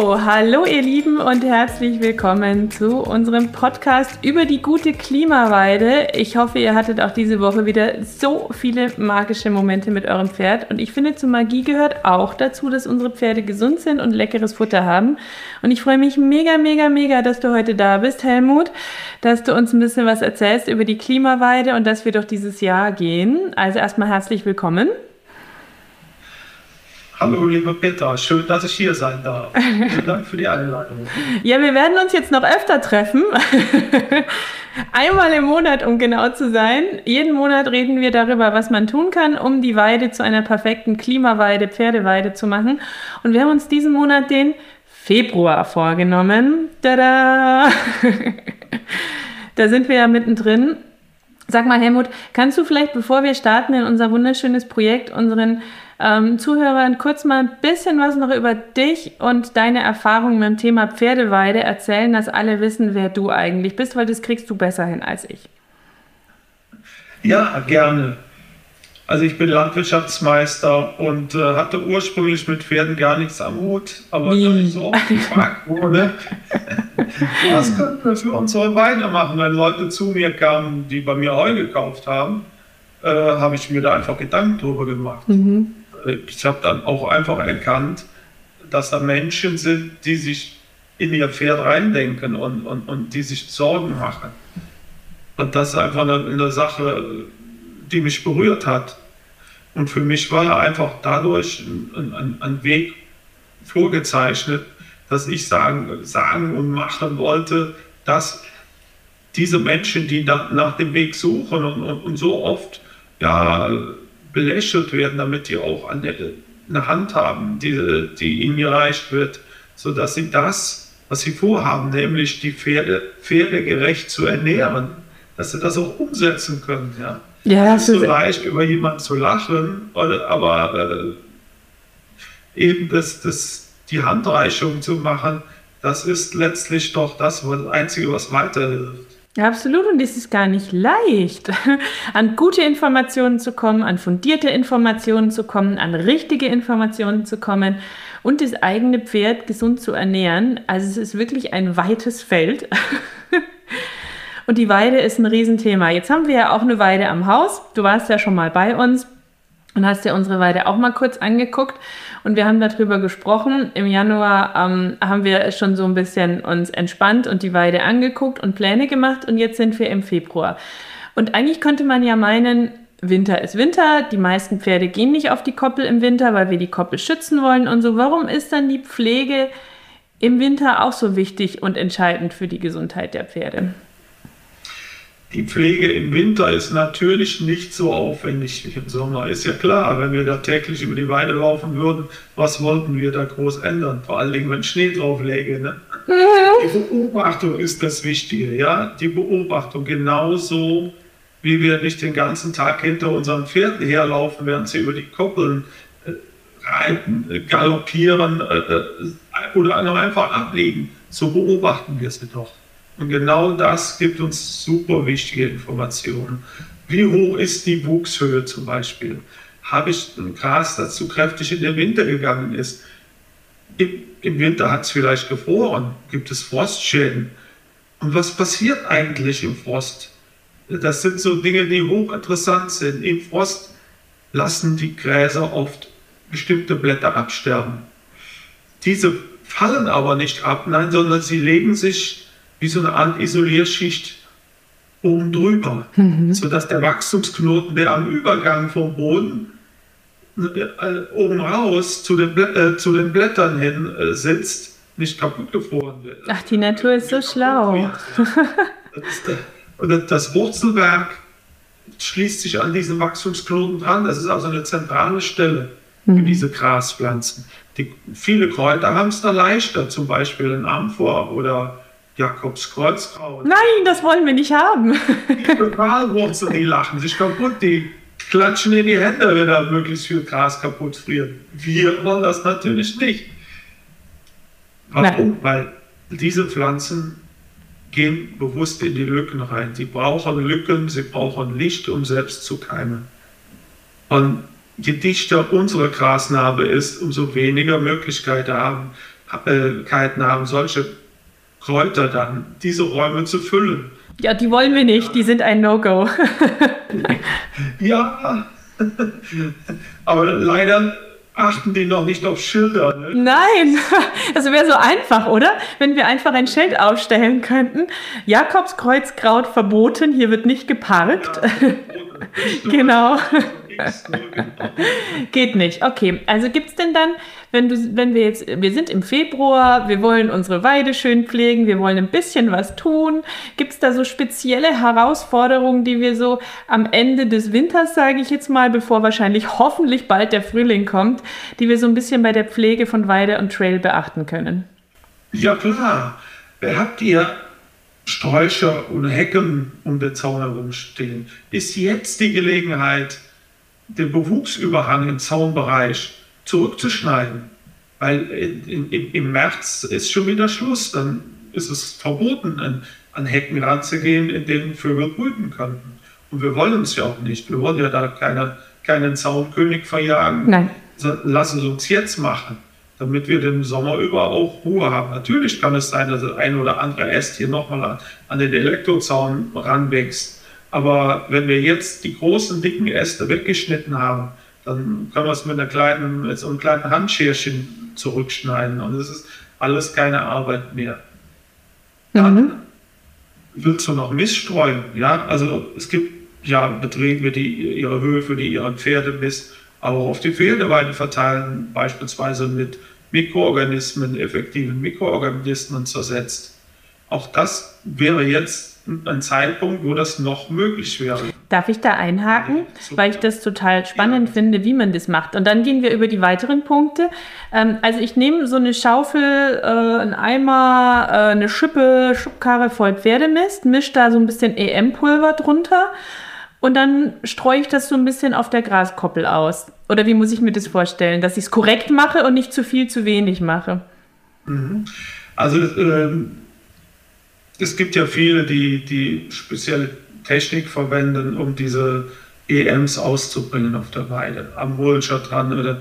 hallo ihr Lieben und herzlich willkommen zu unserem Podcast über die gute Klimaweide. Ich hoffe, ihr hattet auch diese Woche wieder so viele magische Momente mit eurem Pferd. Und ich finde, zur Magie gehört auch dazu, dass unsere Pferde gesund sind und leckeres Futter haben. Und ich freue mich mega, mega, mega, dass du heute da bist, Helmut, dass du uns ein bisschen was erzählst über die Klimaweide und dass wir durch dieses Jahr gehen. Also erstmal herzlich willkommen. Hallo, lieber Peter, schön, dass ich hier sein darf. Vielen Dank für die Einladung. Ja, wir werden uns jetzt noch öfter treffen. Einmal im Monat, um genau zu sein. Jeden Monat reden wir darüber, was man tun kann, um die Weide zu einer perfekten Klimaweide, Pferdeweide zu machen. Und wir haben uns diesen Monat den Februar vorgenommen. Tada! da sind wir ja mittendrin. Sag mal, Helmut, kannst du vielleicht, bevor wir starten in unser wunderschönes Projekt, unseren ähm, Zuhörern kurz mal ein bisschen was noch über dich und deine Erfahrungen mit dem Thema Pferdeweide erzählen, dass alle wissen, wer du eigentlich bist, weil das kriegst du besser hin als ich. Ja, gerne. Also ich bin Landwirtschaftsmeister und äh, hatte ursprünglich mit Pferden gar nichts am Hut, aber Wie? da ich so oft gefragt wurde, was können wir für unsere Weide machen, wenn Leute zu mir kamen, die bei mir Heu gekauft haben, äh, habe ich mir da einfach Gedanken drüber gemacht. Mhm ich habe dann auch einfach erkannt, dass da Menschen sind, die sich in ihr Pferd reindenken und, und, und die sich Sorgen machen. Und das ist einfach eine, eine Sache, die mich berührt hat. Und für mich war einfach dadurch ein, ein, ein Weg vorgezeichnet, dass ich sagen, sagen und machen wollte, dass diese Menschen, die nach, nach dem Weg suchen und, und, und so oft ja, belächelt werden, damit die auch eine, eine Hand haben, die, die ihnen gereicht wird, sodass sie das, was sie vorhaben, nämlich die Pferde, Pferde gerecht zu ernähren, dass sie das auch umsetzen können. Ja, ja es ist so leicht, über jemanden zu lachen, aber äh, eben das, das, die Handreichung zu machen, das ist letztlich doch das, das Einzige, was weiterhilft. Absolut. Und es ist gar nicht leicht, an gute Informationen zu kommen, an fundierte Informationen zu kommen, an richtige Informationen zu kommen und das eigene Pferd gesund zu ernähren. Also es ist wirklich ein weites Feld. Und die Weide ist ein Riesenthema. Jetzt haben wir ja auch eine Weide am Haus. Du warst ja schon mal bei uns und hast dir unsere Weide auch mal kurz angeguckt. Und wir haben darüber gesprochen. Im Januar ähm, haben wir schon so ein bisschen uns entspannt und die Weide angeguckt und Pläne gemacht. Und jetzt sind wir im Februar. Und eigentlich könnte man ja meinen, Winter ist Winter. Die meisten Pferde gehen nicht auf die Koppel im Winter, weil wir die Koppel schützen wollen und so. Warum ist dann die Pflege im Winter auch so wichtig und entscheidend für die Gesundheit der Pferde? Die Pflege im Winter ist natürlich nicht so aufwendig wie im Sommer. Ist ja klar, wenn wir da täglich über die Weide laufen würden, was wollten wir da groß ändern? Vor allen Dingen, wenn Schnee drauf läge. Ne? Die Beobachtung ist das Wichtige, ja. Die Beobachtung genauso, wie wir nicht den ganzen Tag hinter unseren Pferden herlaufen, während sie über die Koppeln äh, reiten, äh, galoppieren äh, äh oder einfach abliegen. So beobachten wir sie doch. Und genau das gibt uns super wichtige Informationen. Wie hoch ist die Wuchshöhe zum Beispiel? Habe ich ein Gras, das zu kräftig in den Winter gegangen ist? Im, im Winter hat es vielleicht gefroren. Gibt es Frostschäden? Und was passiert eigentlich im Frost? Das sind so Dinge, die hochinteressant sind. Im Frost lassen die Gräser oft bestimmte Blätter absterben. Diese fallen aber nicht ab, nein, sondern sie legen sich wie so eine Art Isolierschicht oben drüber, mhm. sodass der Wachstumsknoten, der am Übergang vom Boden äh, oben raus zu den, äh, zu den Blättern hin äh, sitzt, nicht kaputt gefroren wird. Ach, die Natur ist so schlau. Und das Wurzelwerk schließt sich an diesen Wachstumsknoten dran. Das ist also eine zentrale Stelle für Mhm. diese Graspflanzen. Die, viele Kräuter haben es da leichter, zum Beispiel ein Amphor oder Jakobskreuzkraut. Nein, das wollen wir nicht haben. Die Lokalwurzeln, die lachen sich kaputt, die klatschen in die Hände, wenn da möglichst viel Gras kaputt friert. Wir wollen das natürlich nicht. Warum? Weil diese Pflanzen gehen bewusst in die Lücken rein. Sie brauchen Lücken, sie brauchen Licht, um selbst zu keimen. Und je dichter unsere Grasnarbe ist, umso weniger Möglichkeiten haben, äh, haben solche Kräuter dann, diese Räume zu füllen. Ja, die wollen wir nicht. Die sind ein No-Go. Ja, aber leider achten die noch nicht auf Schilder. Ne? Nein, das wäre so einfach, oder? Wenn wir einfach ein Schild aufstellen könnten. Jakobskreuzkraut verboten, hier wird nicht geparkt. genau. Geht nicht. Okay, also gibt es denn dann, wenn du, wenn wir jetzt, wir sind im Februar, wir wollen unsere Weide schön pflegen, wir wollen ein bisschen was tun. Gibt es da so spezielle Herausforderungen, die wir so am Ende des Winters, sage ich jetzt mal, bevor wahrscheinlich hoffentlich bald der Frühling kommt, die wir so ein bisschen bei der Pflege von Weide und Trail beachten können? Ja klar. Habt ihr Sträucher und Hecken um den Zaun herumstehen? Ist jetzt die Gelegenheit, den Bewuchsüberhang im Zaunbereich zurückzuschneiden? Weil in, in, im März ist schon wieder Schluss. Dann ist es verboten, an, an Hecken ranzugehen, in denen Vögel brüten könnten. Und wir wollen es ja auch nicht. Wir wollen ja da keine, keinen Zaunkönig verjagen. Nein. Lass es uns jetzt machen, damit wir den Sommer über auch Ruhe haben. Natürlich kann es sein, dass der ein oder andere Äst hier nochmal an, an den Elektrozaun ranwächst. Aber wenn wir jetzt die großen, dicken Äste weggeschnitten haben, dann können wir es mit, einer kleinen, mit so einem kleinen Handscherchen zurückschneiden. Und es ist alles keine Arbeit mehr. Dann willst du noch Mist streuen. Ja, also es gibt ja Betriebe, die ihre Höfe, die ihren Pferdemist auch auf die Pferdeweide verteilen, beispielsweise mit Mikroorganismen, effektiven Mikroorganismen zersetzt. Auch das wäre jetzt ein Zeitpunkt, wo das noch möglich wäre. Darf ich da einhaken, weil ich das total spannend Ja. finde, wie man das macht. Und dann gehen wir über die weiteren Punkte. Ähm, also ich nehme so eine Schaufel, äh, einen Eimer, äh, eine Schippe, Schubkarre voll Pferdemist, mische da so ein bisschen EM-Pulver drunter und dann streue ich das so ein bisschen auf der Graskoppel aus. Oder wie muss ich mir das vorstellen, dass ich es korrekt mache und nicht zu viel, zu wenig mache? Also ähm, es gibt ja viele, die, die spezielle Technik verwenden, um diese EMs auszubringen auf der Weide. Am Mulcher dran oder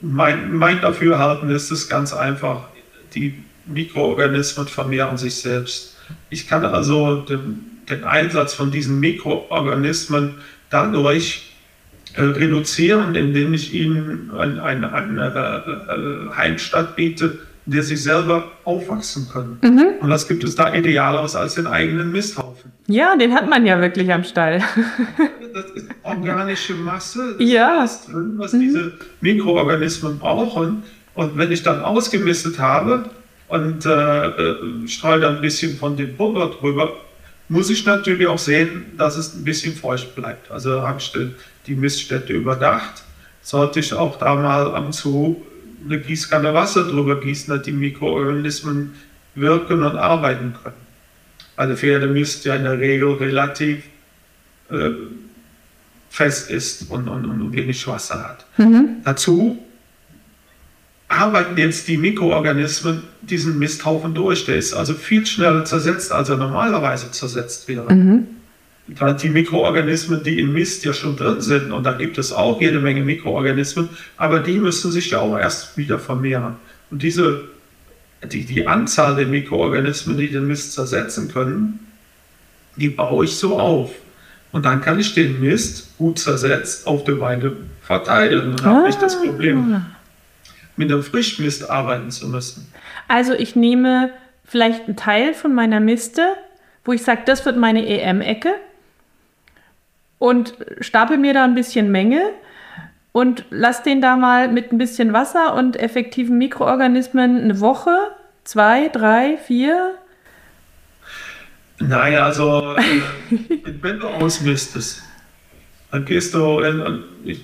mein, mein Dafürhalten ist es ganz einfach, die Mikroorganismen vermehren sich selbst. Ich kann also den, den Einsatz von diesen Mikroorganismen dadurch äh, reduzieren, indem ich ihnen eine ein, ein, äh, äh, Heimstatt biete, in der sie selber aufwachsen können. Und was gibt es da idealeres als den eigenen Misthaufen? Ja, den hat man ja wirklich am Stall. Das ist organische Masse, das Ja. Mhm. ist drin, was diese Mikroorganismen brauchen. Und wenn ich dann ausgemistet habe und äh, äh, streue dann ein bisschen von dem Pulver drüber, muss ich natürlich auch sehen, dass es ein bisschen feucht bleibt. Also habe ich die- die Miststätte überdacht, sollte ich auch da mal am zu eine Gießkanne Wasser drüber gießen, dass die Mikroorganismen wirken und arbeiten können. Also Pferdemist ja in der Regel relativ äh, fest ist und, und, und wenig Wasser hat. Dazu arbeiten jetzt die Mikroorganismen diesen Misthaufen durch. Der ist also viel schneller zersetzt, als er normalerweise zersetzt wäre. Dann die Mikroorganismen, die im Mist ja schon drin sind, und da gibt es auch jede Menge Mikroorganismen, aber die müssen sich ja auch erst wieder vermehren. Und diese, die, die Anzahl der Mikroorganismen, die den Mist zersetzen können, die baue ich so auf. Und dann kann ich den Mist gut zersetzt auf der Weide verteilen. Dann habe ich das Problem, mit dem Frischmist arbeiten zu müssen. Also ich nehme vielleicht einen Teil von meiner Miste, wo ich sage, das wird meine EM-Ecke und stapel mir da ein bisschen Menge und lass den da mal mit ein bisschen Wasser und effektiven Mikroorganismen eine Woche, zwei, drei, vier. Nein, also äh, wenn du ausmistest, dann gehst du in, ich,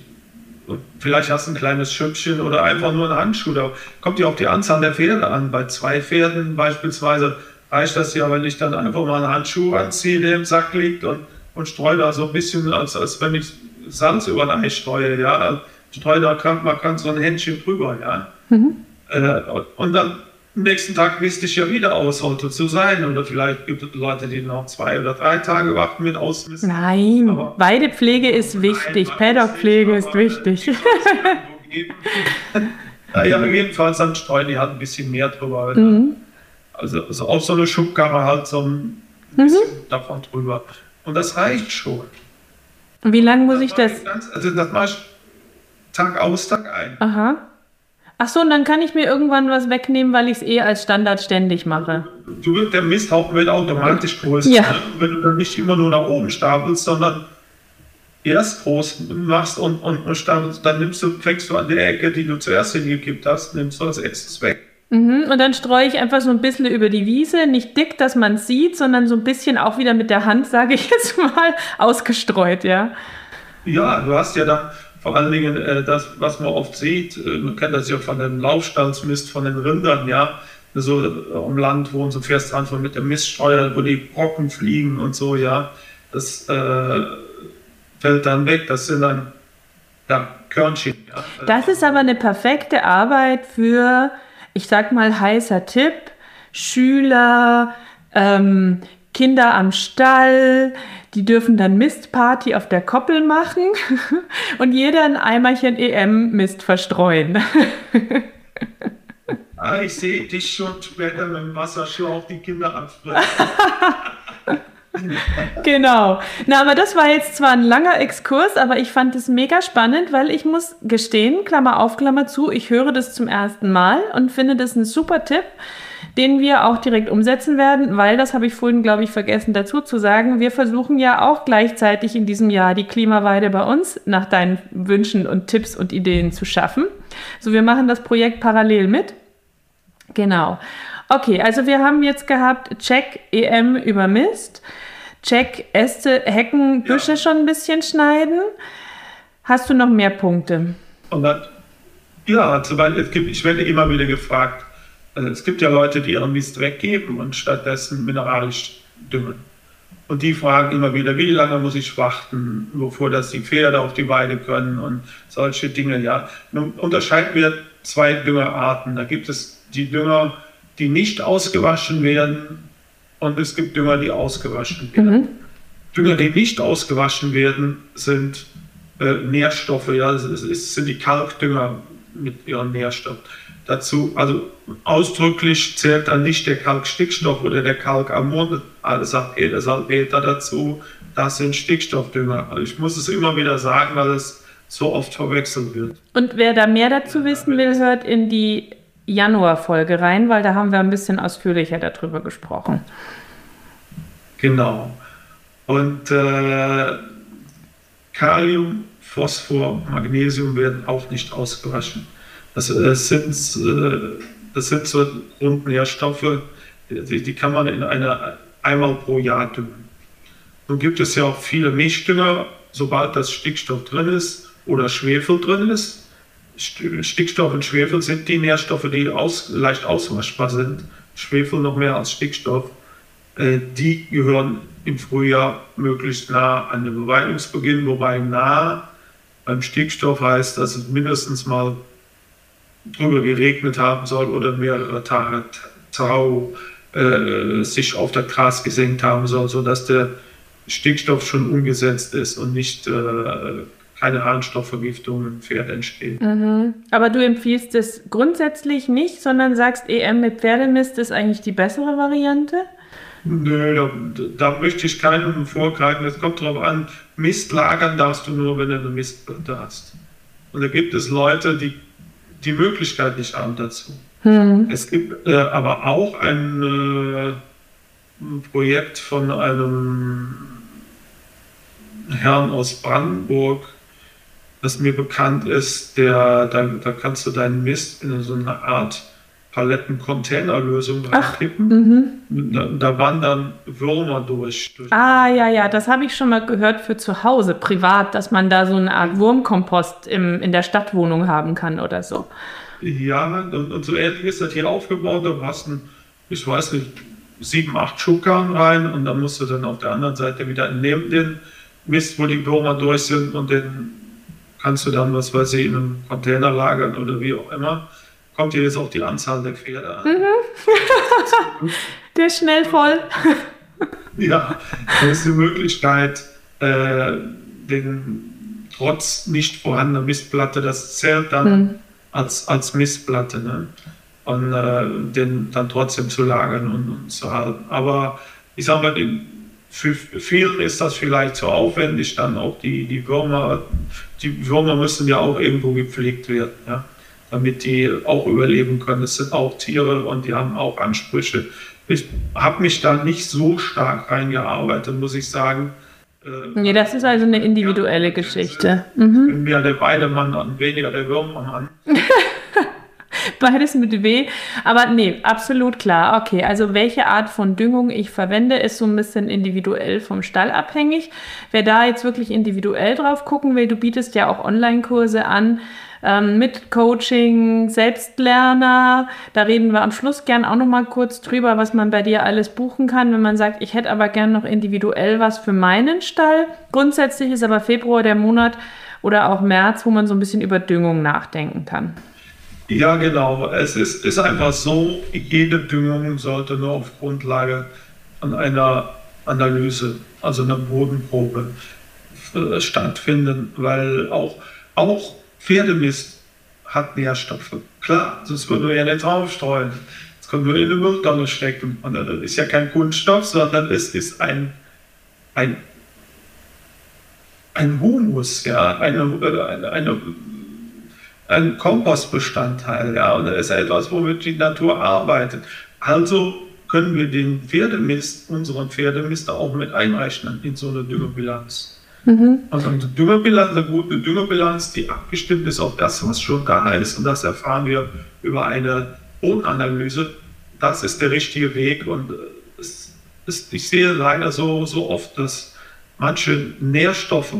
vielleicht hast du ein kleines Schüppchen oder einfach nur einen Handschuh. Da kommt ja auf die Anzahl der Pferde an. Bei zwei Pferden beispielsweise reicht das ja, wenn ich dann einfach mal einen Handschuh anziehe, der im Sack liegt und, und streue da so ein bisschen, als, als wenn ich Salz über ein Ei streue, ja. Streue da kann, man kann so ein Händchen drüber, ja. Mhm. Äh, und dann am nächsten Tag wisst ich ja wieder aus, sollte zu sein. Oder vielleicht gibt es Leute, die noch zwei oder drei Tage warten mit ausmisten. Nein, aber Weidepflege ist wichtig, Paddockpflege ist wichtig. naja, jedenfalls dann streuen die halt ein bisschen mehr drüber. Mhm. Also, also auf so eine Schubkarre halt so ein bisschen mhm. davon drüber. Und das reicht schon. Und wie lange muss das ich das? Ganz, also das mache ich Tag aus, Tag ein. Aha. Ach so, und dann kann ich mir irgendwann was wegnehmen, weil ich es eh als Standard ständig mache. Du, der Misthaufen wird automatisch größer. Ja. Ne? Wenn du dann nicht immer nur nach oben stapelst, sondern erst groß machst und, und, und dann nimmst du, fängst du an der Ecke, die du zuerst hingekippt hast, nimmst du als erstes weg. Mhm, und dann streue ich einfach so ein bisschen über die Wiese, nicht dick, dass man es sieht, sondern so ein bisschen auch wieder mit der Hand, sage ich jetzt mal, ausgestreut, ja. Ja, du hast ja dann vor allen Dingen äh, das, was man oft sieht, äh, man kennt das ja von dem Laufstandsmist von den Rindern, ja, so äh, am Land, wo so fährst einfach mit dem Miststreuer, wo die Brocken fliegen und so, ja, das äh, fällt dann weg, das sind dann ja, Körnchen. Ja. Das ist aber eine perfekte Arbeit für, ich sag mal, heißer Tipp, Schüler, ähm, Kinder am Stall, die dürfen dann Mistparty auf der Koppel machen und jeder ein Eimerchen EM-Mist verstreuen. ah, ich sehe dich schon später mit dem Wasserschlauch die Kinder ansprechen. genau. Na, aber das war jetzt zwar ein langer Exkurs, aber ich fand es mega spannend, weil ich muss gestehen, Klammer auf, Klammer zu, ich höre das zum ersten Mal und finde das ein super Tipp den wir auch direkt umsetzen werden, weil, das habe ich vorhin, glaube ich, vergessen dazu zu sagen, wir versuchen ja auch gleichzeitig in diesem Jahr die Klimaweide bei uns nach deinen Wünschen und Tipps und Ideen zu schaffen. So, wir machen das Projekt parallel mit. Genau. Okay, also wir haben jetzt gehabt, check EM über Mist, check Äste, Hecken, Büsche ja. schon ein bisschen schneiden. Hast du noch mehr Punkte? Und dann, ja, zum Beispiel, es gibt, ich werde immer wieder gefragt, also es gibt ja Leute, die ihren Mist weggeben und stattdessen mineralisch düngen. Und die fragen immer wieder, wie lange muss ich warten, bevor das die Pferde auf die Weide können und solche Dinge. Ja, nun unterscheiden wir zwei Düngerarten. Da gibt es die Dünger, die nicht ausgewaschen werden und es gibt Dünger, die ausgewaschen werden. Mhm. Dünger, die nicht ausgewaschen werden, sind äh, Nährstoffe. Ja, es, es sind die Kalkdünger mit ihren Nährstoffen dazu, also ausdrücklich zählt dann nicht der Kalkstickstoff oder der Kalkammon, alles sagt jeder Salpeter dazu, das sind Stickstoffdünger. Also ich muss es immer wieder sagen, weil es so oft verwechselt wird. Und wer da mehr dazu wissen will, hört in die Januar-Folge rein, weil da haben wir ein bisschen ausführlicher darüber gesprochen. Genau. Und äh, Kalium, Phosphor, Magnesium werden auch nicht ausgewaschen. Das, das, sind, äh, das sind so Grundnährstoffe, die, die kann man in einer einmal pro Jahr düngen. Nun gibt es ja auch viele Mischdünger, sobald das Stickstoff drin ist oder Schwefel drin ist. Stickstoff und Schwefel sind die Nährstoffe, die aus, leicht auswaschbar sind. Schwefel noch mehr als Stickstoff. Äh, die gehören im Frühjahr möglichst nah an den Beweidungsbeginn, wobei nah beim Stickstoff heißt, dass es mindestens mal drüber geregnet haben soll oder mehrere Tage Tau äh, sich auf das Gras gesenkt haben soll, sodass der Stickstoff schon umgesetzt ist und nicht äh, keine Harnstoffvergiftung im Pferd entsteht. Mhm. Aber du empfiehlst es grundsätzlich nicht, sondern sagst, EM mit Pferdemist ist eigentlich die bessere Variante? Nö, da, da möchte ich keinem vorgreifen. Es kommt darauf an, Mist lagern darfst du nur, wenn du eine Mistplatte hast. Und da gibt es Leute, die die Möglichkeit nicht haben dazu. Hm. Es gibt äh, aber auch ein, äh, ein, Projekt von einem Herrn aus Brandenburg, das mir bekannt ist, der, da, da kannst du deinen Mist in so eine Art Paletten-Containerlösung reinkippen. Mhm. Da, da, wandern Würmer durch, durch. Ah, ja, ja, das habe ich schon mal gehört für zu Hause, privat, dass man da so eine Art Wurmkompost im, in der Stadtwohnung haben kann oder so. Ja, und, und so ähnlich ist das hier aufgebaut. Da hast du, ich weiß nicht, sieben, acht Schuhkarren rein und dann musst du dann auf der anderen Seite wieder neben den Mist, wo die Würmer durch sind und den kannst du dann, was weiß ich, in einem Container lagern oder wie auch immer kommt hier jetzt auch die Anzahl der Pferde an. Mhm. der ist schnell voll. ja, das ist die Möglichkeit, äh, den trotz nicht vorhandener Mistplatte, das zählt dann mhm. als, als Mistplatte, ne? und äh, den dann trotzdem zu lagern und, und zu halten. Aber ich sage mal, für vielen ist das vielleicht zu aufwendig, dann auch die, die Würmer, die Würmer müssen ja auch irgendwo gepflegt werden. Ja? damit die auch überleben können. Es sind auch Tiere und die haben auch Ansprüche. Ich habe mich da nicht so stark reingearbeitet, muss ich sagen. Äh, nee, das ist also eine individuelle ja, Geschichte. Mhm. Mehr der Weidemann und weniger der Würmermann. Beides mit W. Aber nee, absolut klar. Okay, also welche Art von Düngung ich verwende, ist so ein bisschen individuell vom Stall abhängig. Wer da jetzt wirklich individuell drauf gucken will, du bietest ja auch Online-Kurse an ähm, mit Coaching, Selbstlerner. Da reden wir am Schluss gern auch noch mal kurz drüber, was man bei dir alles buchen kann, wenn man sagt, ich hätte aber gern noch individuell was für meinen Stall. Grundsätzlich ist aber Februar der Monat oder auch März, wo man so ein bisschen über Düngung nachdenken kann. Ja, genau. Es ist, ist einfach so, jede Düngung sollte nur auf Grundlage an einer Analyse, also einer Bodenprobe äh, stattfinden, weil auch, auch Pferdemist hat Nährstoffe. Klar, sonst würden wir ja nicht draufstreuen. Das können wir in eine Mülltonne stecken. Und das ist ja kein Kunststoff, sondern es ist ein, ein, ein Humus, ja, eine, eine, eine ein Kompostbestandteil, ja, und das ist etwas, womit die Natur arbeitet. Also können wir den Pferdemist, unseren Pferdemist auch mit einrechnen in so eine Düngebilanz. Mhm. Also eine Düngerbilanz, eine gute Düngerbilanz, die abgestimmt ist auf das, was schon da ist. Und das erfahren wir über eine Bodenanalyse. Das ist der richtige Weg. Und es ist, ich sehe leider so, so oft, dass manche Nährstoffe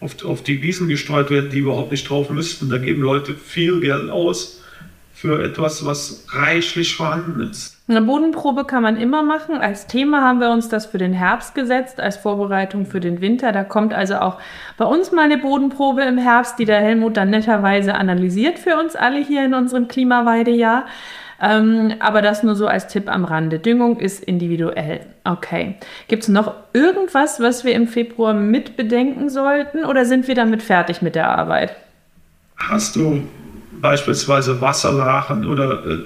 auf, auf die Wiesen gestreut werden, die überhaupt nicht drauf müssten. Da geben Leute viel Geld aus für etwas, was reichlich vorhanden ist. Eine Bodenprobe kann man immer machen. Als Thema haben wir uns das für den Herbst gesetzt, als Vorbereitung für den Winter. Da kommt also auch bei uns mal eine Bodenprobe im Herbst, die der Helmut dann netterweise analysiert für uns alle hier in unserem Klimaweidejahr. Ähm, aber das nur so als Tipp am Rande. Düngung ist individuell. Okay. Gibt es noch irgendwas, was wir im Februar mitbedenken sollten oder sind wir damit fertig mit der Arbeit? Hast du beispielsweise Wasserlachen oder äh,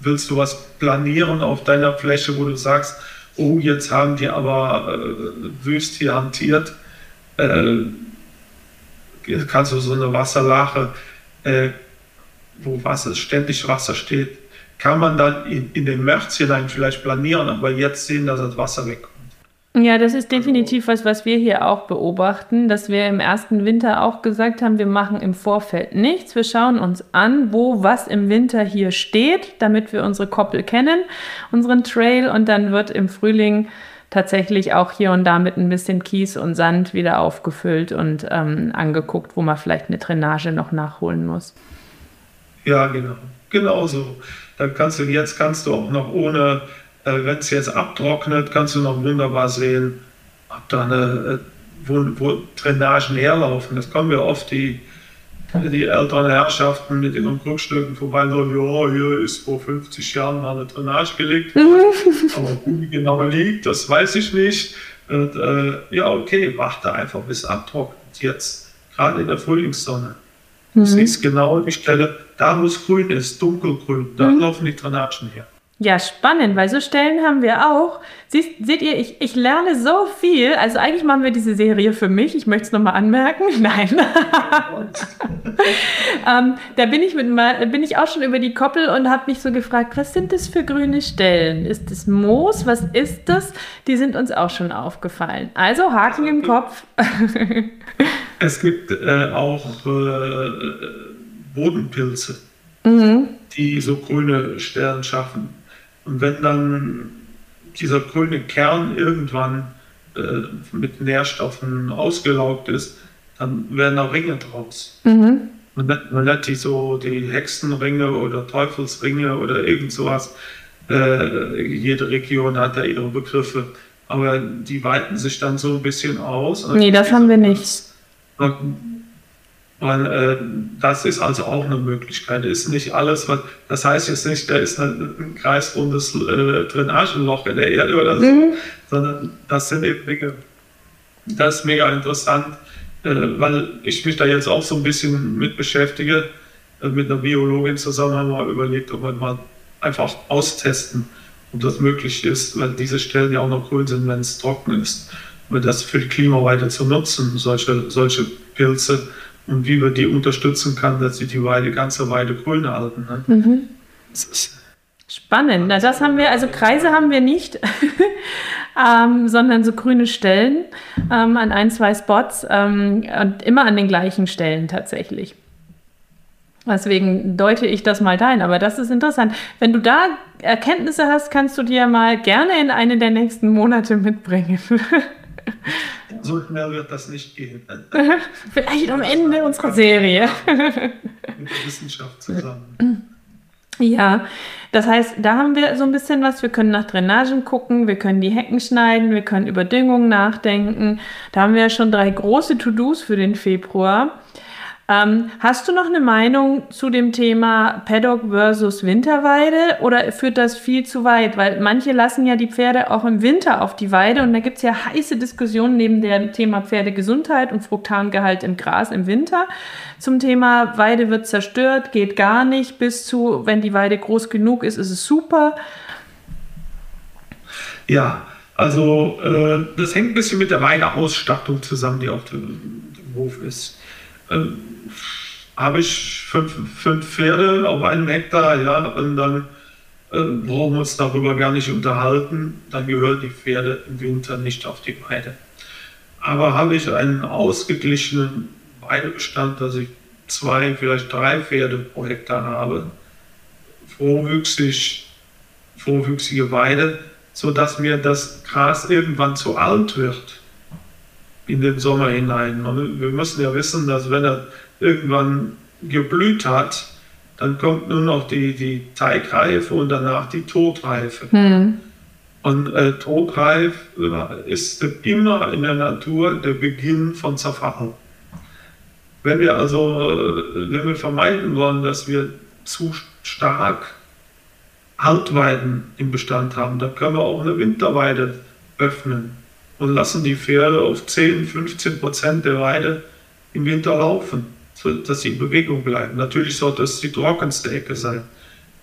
willst du was planieren auf deiner Fläche, wo du sagst, oh, jetzt haben die aber äh, wüst hier hantiert, äh, kannst du so eine Wasserlache, äh, wo Wasser, ständig Wasser steht, kann man dann in, in den März hinein vielleicht planieren, aber jetzt sehen, dass das Wasser wegkommt. Ja, das ist definitiv was, was wir hier auch beobachten, dass wir im ersten Winter auch gesagt haben, wir machen im Vorfeld nichts. Wir schauen uns an, wo was im Winter hier steht, damit wir unsere Koppel kennen, unseren Trail und dann wird im Frühling tatsächlich auch hier und da mit ein bisschen Kies und Sand wieder aufgefüllt und ähm, angeguckt, wo man vielleicht eine Drainage noch nachholen muss. Ja, genau. Genau so. Dann kannst du jetzt kannst du auch noch ohne äh, Wenn es jetzt abtrocknet, kannst du noch wunderbar sehen, ob da eine, äh, wo, wo Drainagen herlaufen. Das kommen wir oft die, die älteren Herrschaften mit ihren Grundstücken vorbei und sagen, ja, hier ist vor 50 Jahren mal eine Drainage gelegt. Aber wo die genau liegt, das weiß ich nicht. Und, äh, ja, okay, warte einfach, bis abtrocknet. Jetzt, gerade in der Frühlingssonne. Du mhm. siehst genau die Stelle, da wo es grün ist, dunkelgrün, da mhm. laufen die Drainagen her. Ja, spannend, weil so Stellen haben wir auch. Siehst, seht ihr, ich, ich lerne so viel. Also eigentlich machen wir diese Serie für mich. Ich möchte es nochmal anmerken. Nein. ähm, da bin ich, mit mal, bin ich auch schon über die Koppel und habe mich so gefragt, was sind das für grüne Stellen? Ist das Moos? Was ist das? Die sind uns auch schon aufgefallen. Also Haken im Kopf. Es gibt äh, auch äh, Bodenpilze, mhm. die so grüne Stellen schaffen. Und wenn dann dieser grüne Kern irgendwann äh, mit Nährstoffen ausgelaugt ist, dann werden auch Ringe draus. Mhm. Man, nennt, man nennt die so die Hexenringe oder Teufelsringe oder irgend sowas. Äh, jede Region hat da ihre Begriffe. Aber die weiten sich dann so ein bisschen aus. Nee, das haben wir nicht. Und, äh, das ist also auch eine Möglichkeit. Ist nicht alles, was, das heißt jetzt nicht, da ist ein, kreisrundes äh, Drainagenloch in der Erde oder so, mhm. sondern das sind eben Dinge. Das ist mega interessant, äh, weil ich mich da jetzt auch so ein bisschen mit beschäftige. Äh, mit einer Biologin zusammen haben wir überlegt, ob wir mal einfach austesten, ob das möglich ist, weil diese Stellen ja auch noch grün sind, wenn es trocken ist. Um das für die Klimaweite zu nutzen, solche, solche Pilze und wie wir die unterstützen kann, dass sie die Weide, ganze Weide grün halten. Ne? Mhm. Spannend. Na, das haben wir, also Kreise haben wir nicht, ähm, sondern so grüne Stellen ähm, an ein, zwei Spots ähm, und immer an den gleichen Stellen tatsächlich. Deswegen deute ich das mal dahin, aber das ist interessant. Wenn du da Erkenntnisse hast, kannst du dir mal gerne in eine der nächsten Monate mitbringen. So schnell wird das nicht gehen. Vielleicht am Ende unserer Serie. Mit der Wissenschaft zusammen. Ja, das heißt, da haben wir so ein bisschen was. Wir können nach Drainagen gucken, wir können die Hecken schneiden, wir können über Düngung nachdenken. Da haben wir ja schon drei große To-Dos für den Februar. Ähm, hast du noch eine Meinung zu dem Thema Paddock versus Winterweide oder führt das viel zu weit? Weil manche lassen ja die Pferde auch im Winter auf die Weide und da gibt es ja heiße Diskussionen neben dem Thema Pferdegesundheit und Fruktangehalt im Gras im Winter zum Thema Weide wird zerstört, geht gar nicht, bis zu, wenn die Weide groß genug ist, ist es super. Ja, also äh, das hängt ein bisschen mit der Weideausstattung zusammen, die auf dem, dem Hof ist. Ähm, habe ich fünf, fünf Pferde auf einem Hektar, ja, und dann äh, brauchen wir uns darüber gar nicht unterhalten, dann gehören die Pferde im Winter nicht auf die Weide. Aber habe ich einen ausgeglichenen Weidebestand, dass ich zwei, vielleicht drei Pferde pro Hektar habe, vorwüchsig, vorwüchsige Weide, sodass mir das Gras irgendwann zu alt wird in den Sommer hinein. Und wir müssen ja wissen, dass wenn er irgendwann geblüht hat, dann kommt nur noch die, die Teigreife und danach die Todreife. Hm. Und äh, Todreif ist immer in der Natur der Beginn von Zerfallen. Wenn wir also, äh, wenn wir vermeiden wollen, dass wir zu stark Altweiden im Bestand haben, dann können wir auch eine Winterweide öffnen und lassen die Pferde auf 10, 15 Prozent der Weide im Winter laufen, sodass sie in Bewegung bleiben. Natürlich sollte es die trockenste Ecke sein.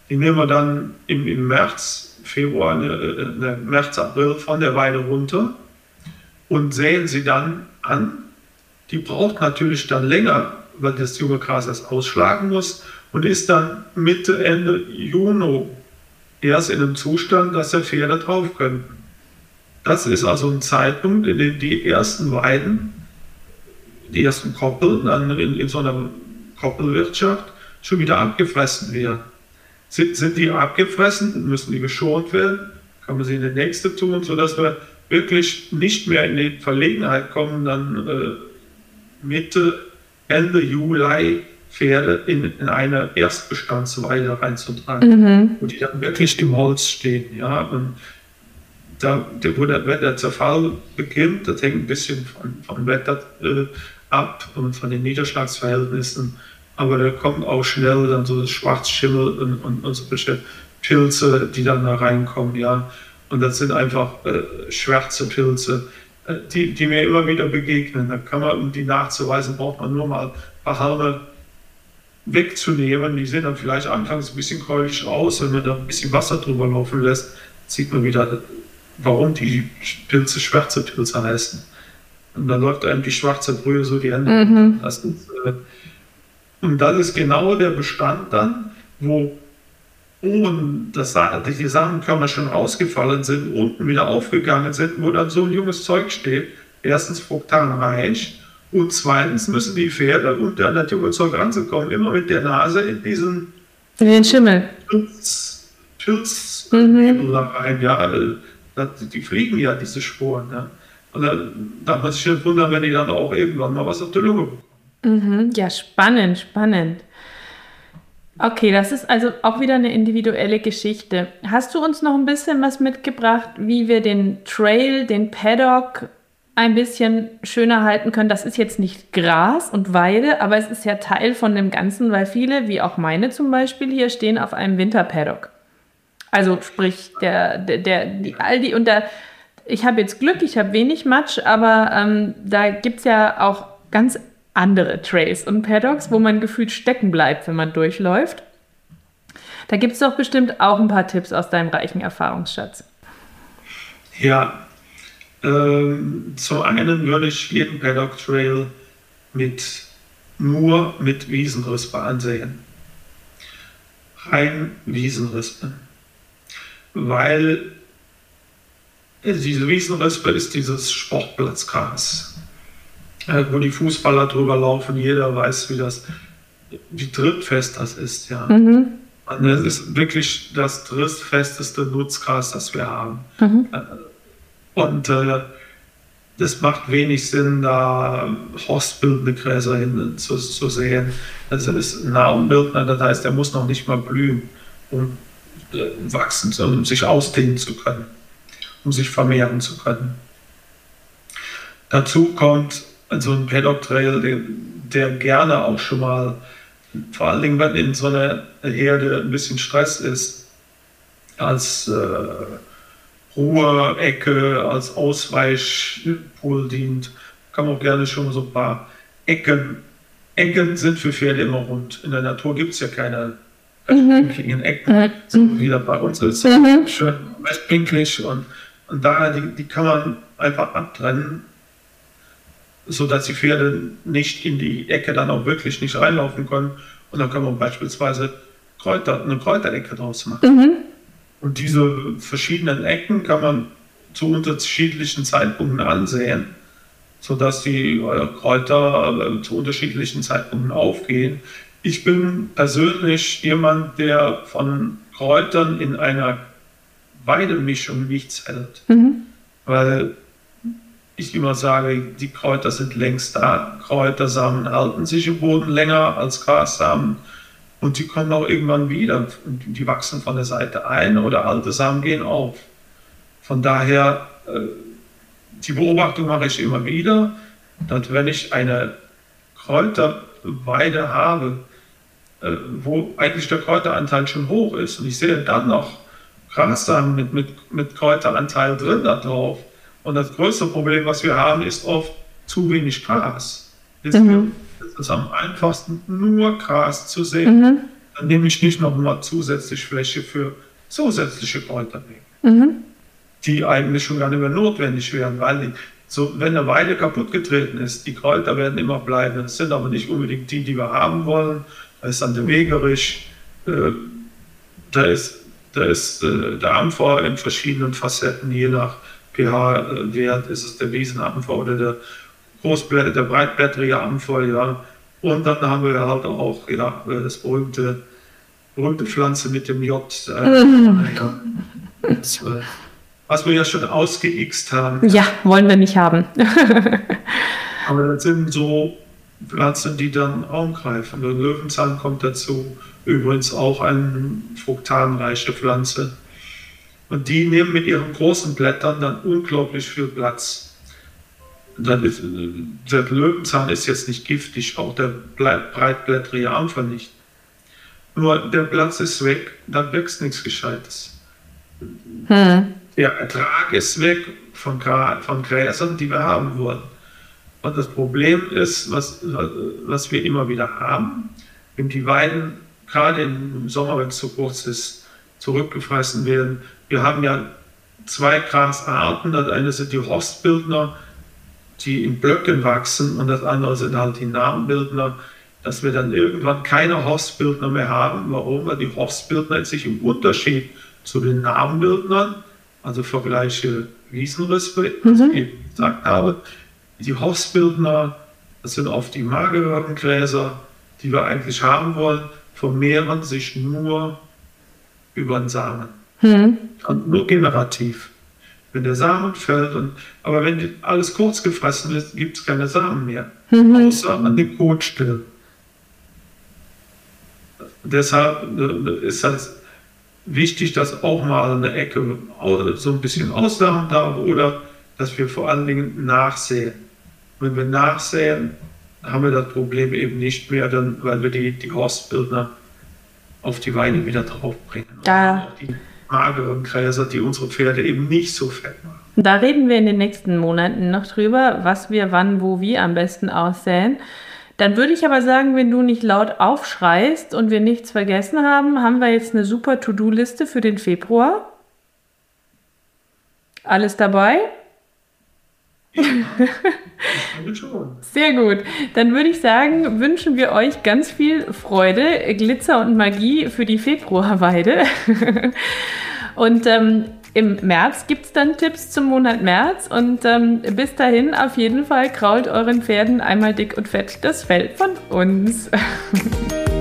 Die nehmen wir dann im, im März, Februar, eine, eine März, April von der Weide runter und säen sie dann an. Die braucht natürlich dann länger, weil das junge Gras erst ausschlagen muss und ist dann Mitte, Ende Juni erst in einem Zustand, dass der Pferde drauf können. Das ist also ein Zeitpunkt, in dem die ersten Weiden, die ersten Koppeln dann in, in so einer Koppelwirtschaft schon wieder abgefressen werden. Sind, sind die abgefressen, müssen die geschont werden, kann man sie in die nächste tun, sodass wir wirklich nicht mehr in die Verlegenheit kommen, dann äh, Mitte, Ende Juli Pferde in, in eine Erstbestandsweide reinzutragen, mhm. wo die dann wirklich im Holz stehen. Ja? Und da, wo wenn der Zerfall beginnt, das hängt ein bisschen von, vom Wetter äh, ab und von den Niederschlagsverhältnissen, aber da kommt auch schnell dann so das Schwarzschimmel und, und, und solche Pilze, die dann da reinkommen, ja. Und das sind einfach äh, schwarze Pilze, äh, die, die mir immer wieder begegnen. Da kann man, um die nachzuweisen, braucht man nur mal ein paar Halme wegzunehmen. Die sehen dann vielleicht anfangs ein bisschen gräulich aus, wenn man da ein bisschen Wasser drüber laufen lässt, sieht man wieder warum die Pilze schwarze Pilze heißen. Und dann läuft einem die schwarze Brühe so die Hände. Mhm. Das ist, äh, und das ist genau der Bestand dann, wo oben das, die Samenkörner schon rausgefallen sind, unten wieder aufgegangen sind, wo dann so ein junges Zeug steht. Erstens fruktanreich Und zweitens müssen die Pferde, um an das Jugendzeug ranzukommen, immer mit der Nase in diesen in den Schimmel. Pilz, Pilz mhm. rein. Ja, das, die fliegen ja, diese Sporen. Ja. Und dann darf man sich nicht wundern, wenn die dann auch irgendwann mal was auf der Lunge bekommen. Mhm. Ja, spannend, spannend. Okay, das ist also auch wieder eine individuelle Geschichte. Hast du uns noch ein bisschen was mitgebracht, wie wir den Trail, den Paddock ein bisschen schöner halten können? Das ist jetzt nicht Gras und Weide, aber es ist ja Teil von dem Ganzen, weil viele, wie auch meine zum Beispiel, hier stehen auf einem Winterpaddock. Also sprich, der, der, der die, all die, und da, ich habe jetzt Glück, ich habe wenig Matsch, aber ähm, da gibt es ja auch ganz andere Trails und Paddocks, wo man gefühlt stecken bleibt, wenn man durchläuft. Da gibt es doch bestimmt auch ein paar Tipps aus deinem reichen Erfahrungsschatz. Ja, ähm, zum einen würde ich jeden Paddock Trail mit, nur mit Wiesenrispe ansehen. Rein Wiesenrispe. Weil diese Wiesenrispe ist dieses Sportplatzgras äh, wo die Fußballer drüber laufen, jeder weiß, wie das, wie trittfest das ist, ja. Mhm. Und es ist wirklich das drittfesteste Nutzgras, das wir haben. Mhm. Äh, und äh, das macht wenig Sinn, da horstbildende Gräser hin zu, zu sehen. Das ist ein Naumbildner, das heißt, er muss noch nicht mal blühen, um wachsen, um sich ausdehnen zu können, um sich vermehren zu können. Dazu kommt so ein Paddock Trail, der, der, gerne auch schon mal, vor allen Dingen, wenn in so einer Herde ein bisschen Stress ist, als äh, Ruhe-Ecke, als Ausweichpool dient, kann man auch gerne schon so ein paar Ecken. Ecken sind für Pferde immer rund. In der Natur gibt es ja keine mhm. Ecken, mhm. so wie das bei uns ist. Mhm. Schön rechtwinklig und, und daher, die, die kann man einfach abtrennen so dass die Pferde nicht in die Ecke dann auch wirklich nicht reinlaufen können. Und dann kann man beispielsweise Kräuter, eine Kräuterecke draus machen. Mhm. Und diese verschiedenen Ecken kann man zu unterschiedlichen Zeitpunkten ansehen, sodass die äh, Kräuter äh, zu unterschiedlichen Zeitpunkten aufgehen. Ich bin persönlich jemand, der von Kräutern in einer Weidemischung nichts hält. Mhm. Weil ich immer sage, die Kräuter sind längst da. Kräutersamen halten sich im Boden länger als Grassamen und die kommen auch irgendwann wieder. Die wachsen von der Seite ein oder alte Samen gehen auf. Von daher, äh, die Beobachtung mache ich immer wieder, dass wenn ich eine Kräuterweide habe, wo eigentlich der Kräuteranteil schon hoch ist und ich sehe dann noch Grassamen mit, mit, mit Kräuteranteil drin da drauf, und das größte Problem, was wir haben, ist oft zu wenig Gras. Mhm. Es ist am einfachsten, nur Gras zu sehen. Mhm. Dann nehme ich nicht noch mal zusätzlich Fläche für zusätzliche Kräuter weg, mhm. die eigentlich schon gar nicht mehr notwendig wären, weil die, so, wenn eine Weide kaputt getreten ist, die Kräuter werden immer bleiben. Das sind aber nicht unbedingt die, die wir haben wollen. Da ist dann der Wegerich, äh, da ist, da ist äh, der Ampfer in verschiedenen Facetten, je nach pH-Wert, ist es der Wiesenampfer oder der Großblätter, der breitblättrige Ampfer, ja. Und dann haben wir halt auch ja, das berühmte, berühmte Pflanze mit dem J. Äh, das, äh, was wir ja schon ausgeixt haben. Ja, wollen wir nicht haben. Aber das sind so Pflanzen, die dann Raum greifen. Der Löwenzahn kommt dazu. Übrigens auch eine fruktanreiche Pflanze. Und die nehmen mit ihren großen Blättern dann unglaublich viel Platz. Ist, der Löwenzahn ist jetzt nicht giftig, auch der breitblättrige Ampfer nicht. Nur der Platz ist weg, dann wächst nichts Gescheites. Hm. Der Ertrag ist weg von, von Gräsern, die wir haben wollen. Und das Problem ist, was, was wir immer wieder haben, wenn die Weiden, gerade im Sommer, wenn es zu kurz ist, zurückgefressen werden, wir haben ja zwei Grasarten. Das eine sind die Horstbildner, die in Blöcken wachsen und das andere sind halt die Namenbildner, dass wir dann irgendwann keine Horstbildner mehr haben. Warum? Weil die Horstbildner sich im Unterschied zu den Namenbildnern, also vergleiche Wiesenrispe, was mhm. ich eben gesagt habe, die Horstbildner Das sind oft die mageren Gräser, die wir eigentlich haben wollen, vermehren sich nur über den Samen. Hm. Und nur generativ. Wenn der Samen fällt, und, aber wenn alles kurz gefressen ist, gibt es keine Samen mehr. Mhm. Außer an den Kotstellen. Deshalb äh, ist das wichtig, dass auch mal eine Ecke so ein bisschen auslachen darf oder dass wir vor allen Dingen nachsehen. Wenn wir nachsehen, haben wir das Problem eben nicht mehr, dann, weil wir die, die Horstbildner auf die Weine wieder draufbringen. Da. Die mageren Gräser, die unsere Pferde eben nicht so fett machen. Da reden wir in den nächsten Monaten noch drüber, was wir wann, wo, wie am besten aussäen. Dann würde ich aber sagen, wenn du nicht laut aufschreist und wir nichts vergessen haben, haben wir jetzt eine super To-Do-Liste für den Februar. Alles dabei? Sehr gut. Dann würde ich sagen, wünschen wir euch ganz viel Freude, Glitzer und Magie für die Februarweide. und ähm, im März gibt es dann Tipps zum Monat März und ähm, bis dahin auf jeden Fall krault euren Pferden einmal dick und fett das Fell von uns.